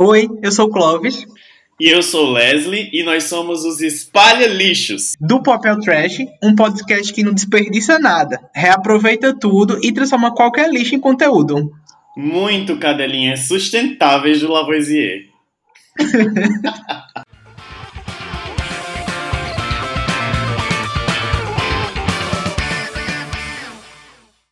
Oi, eu sou o Clóvis. E eu sou Leslie e nós somos os Espalha Lixos. Do Papel Trash, um podcast que não desperdiça nada, reaproveita tudo e transforma qualquer lixo em conteúdo. Muito cadelinhas sustentáveis do Lavoisier.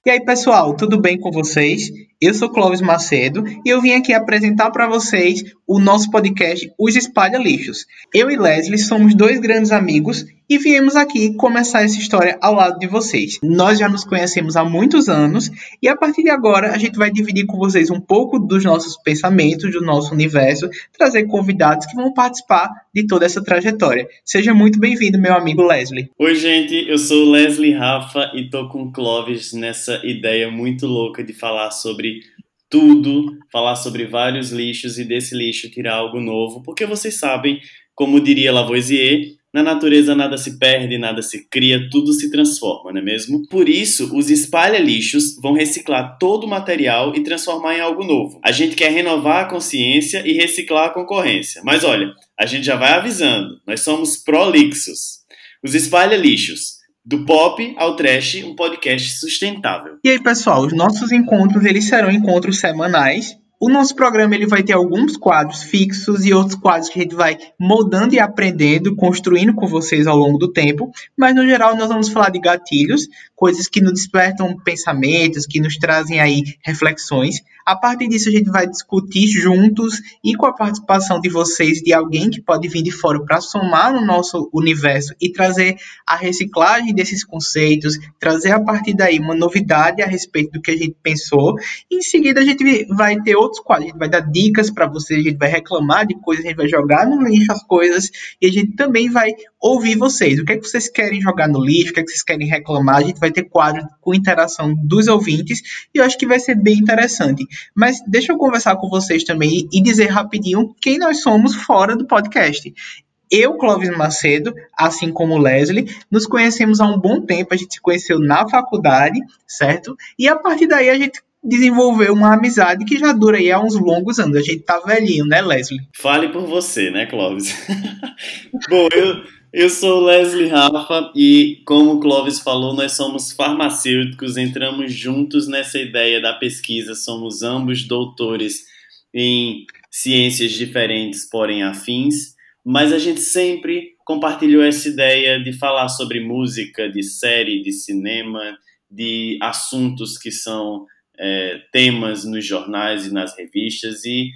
E aí, pessoal, tudo bem com vocês? Eu sou Clóvis Macedo e eu vim aqui apresentar para vocês o nosso podcast Os Espalha Lixos. Eu e Leslie somos dois grandes amigos e viemos aqui começar essa história ao lado de vocês. Nós já nos conhecemos há muitos anos e a partir de agora a gente vai dividir com vocês um pouco dos nossos pensamentos, do nosso universo, trazer convidados que vão participar de toda essa trajetória. Seja muito bem-vindo, meu amigo Leslie. Oi, gente, eu sou Leslie Rafa e tô com o Clóvis nessa ideia muito louca de falar sobre tudo, falar sobre vários lixos e desse lixo tirar algo novo, porque vocês sabem, como diria Lavoisier, na natureza nada se perde, nada se cria, tudo se transforma, não é mesmo? Por isso, os espalha-lixos vão reciclar todo o material e transformar em algo novo. A gente quer renovar a consciência e reciclar a concorrência. Mas olha, a gente já vai avisando, nós somos prolixos. Os espalha-lixos do pop ao trash, um podcast sustentável. E aí, pessoal, os nossos encontros eles serão encontros semanais o nosso programa ele vai ter alguns quadros fixos e outros quadros que a gente vai moldando e aprendendo, construindo com vocês ao longo do tempo, mas no geral nós vamos falar de gatilhos, coisas que nos despertam pensamentos, que nos trazem aí reflexões. A partir disso a gente vai discutir juntos e com a participação de vocês, de alguém que pode vir de fora para somar no nosso universo e trazer a reciclagem desses conceitos, trazer a partir daí uma novidade a respeito do que a gente pensou. Em seguida a gente vai ter outros quadros. A gente vai dar dicas para vocês, a gente vai reclamar de coisas, a gente vai jogar no lixo as coisas e a gente também vai ouvir vocês. O que é que vocês querem jogar no lixo? O que é que vocês querem reclamar? A gente vai ter quadros com interação dos ouvintes e eu acho que vai ser bem interessante. Mas deixa eu conversar com vocês também e dizer rapidinho quem nós somos fora do podcast. Eu, Clóvis Macedo, assim como Leslie, nos conhecemos há um bom tempo, a gente se conheceu na faculdade, certo? E a partir daí a gente desenvolveu uma amizade que já dura aí há uns longos anos. A gente tá velhinho, né, Leslie? Fale por você, né, Clóvis? Bom, eu, eu sou Leslie Rafa e, como o Clóvis falou, nós somos farmacêuticos, entramos juntos nessa ideia da pesquisa, somos ambos doutores em ciências diferentes, porém afins, mas a gente sempre compartilhou essa ideia de falar sobre música, de série, de cinema, de assuntos que são é, temas nos jornais e nas revistas e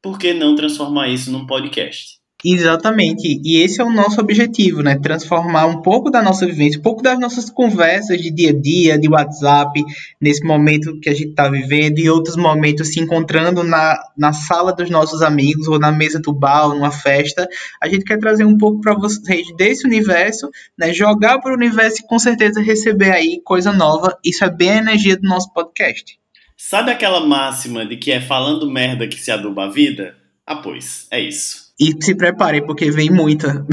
por que não transformar isso num podcast? Exatamente, e esse é o nosso objetivo, né? Transformar um pouco da nossa vivência, um pouco das nossas conversas de dia a dia, de WhatsApp, nesse momento que a gente está vivendo, e outros momentos se encontrando na, na sala dos nossos amigos, ou na mesa do bar, ou numa festa. A gente quer trazer um pouco para vocês desse universo, né? Jogar para o universo e com certeza receber aí coisa nova. Isso é bem a energia do nosso podcast. Sabe aquela máxima de que é falando merda que se aduba a vida? Ah, pois, é isso. E se prepare, porque vem muita.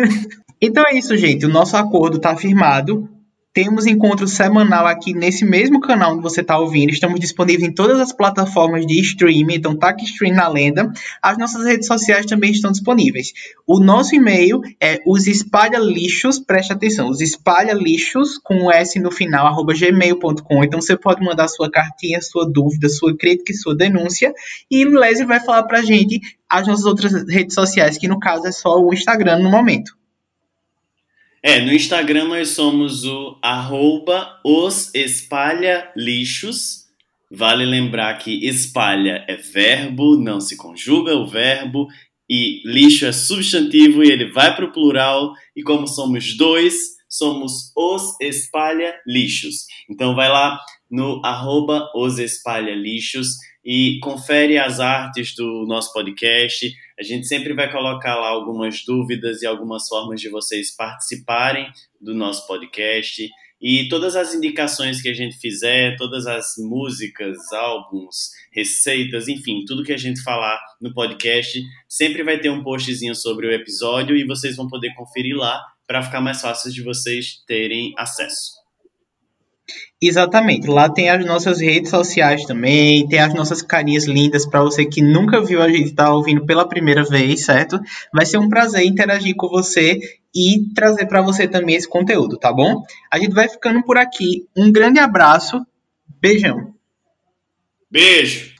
então é isso, gente. O nosso acordo está firmado. Temos encontro semanal aqui nesse mesmo canal onde você está ouvindo. Estamos disponíveis em todas as plataformas de streaming, então tá aqui stream na lenda. As nossas redes sociais também estão disponíveis. O nosso e-mail é os espalhalixos, preste atenção, os espalhalixos com o S no final, arroba gmail.com. Então você pode mandar sua cartinha, sua dúvida, sua crítica e sua denúncia. E Leslie vai falar pra gente as nossas outras redes sociais, que no caso é só o Instagram no momento. É, no Instagram nós somos o arroba lixos. Vale lembrar que espalha é verbo, não se conjuga o verbo, e lixo é substantivo e ele vai para o plural, e como somos dois, somos os espalha lixos. Então vai lá no arroba os espalha lixos e confere as artes do nosso podcast. A gente sempre vai colocar lá algumas dúvidas e algumas formas de vocês participarem do nosso podcast. E todas as indicações que a gente fizer, todas as músicas, álbuns, receitas, enfim, tudo que a gente falar no podcast, sempre vai ter um postzinho sobre o episódio e vocês vão poder conferir lá para ficar mais fácil de vocês terem acesso. Exatamente. Lá tem as nossas redes sociais também, tem as nossas carinhas lindas para você que nunca viu a gente estar tá ouvindo pela primeira vez, certo? Vai ser um prazer interagir com você e trazer para você também esse conteúdo, tá bom? A gente vai ficando por aqui. Um grande abraço. Beijão. Beijo.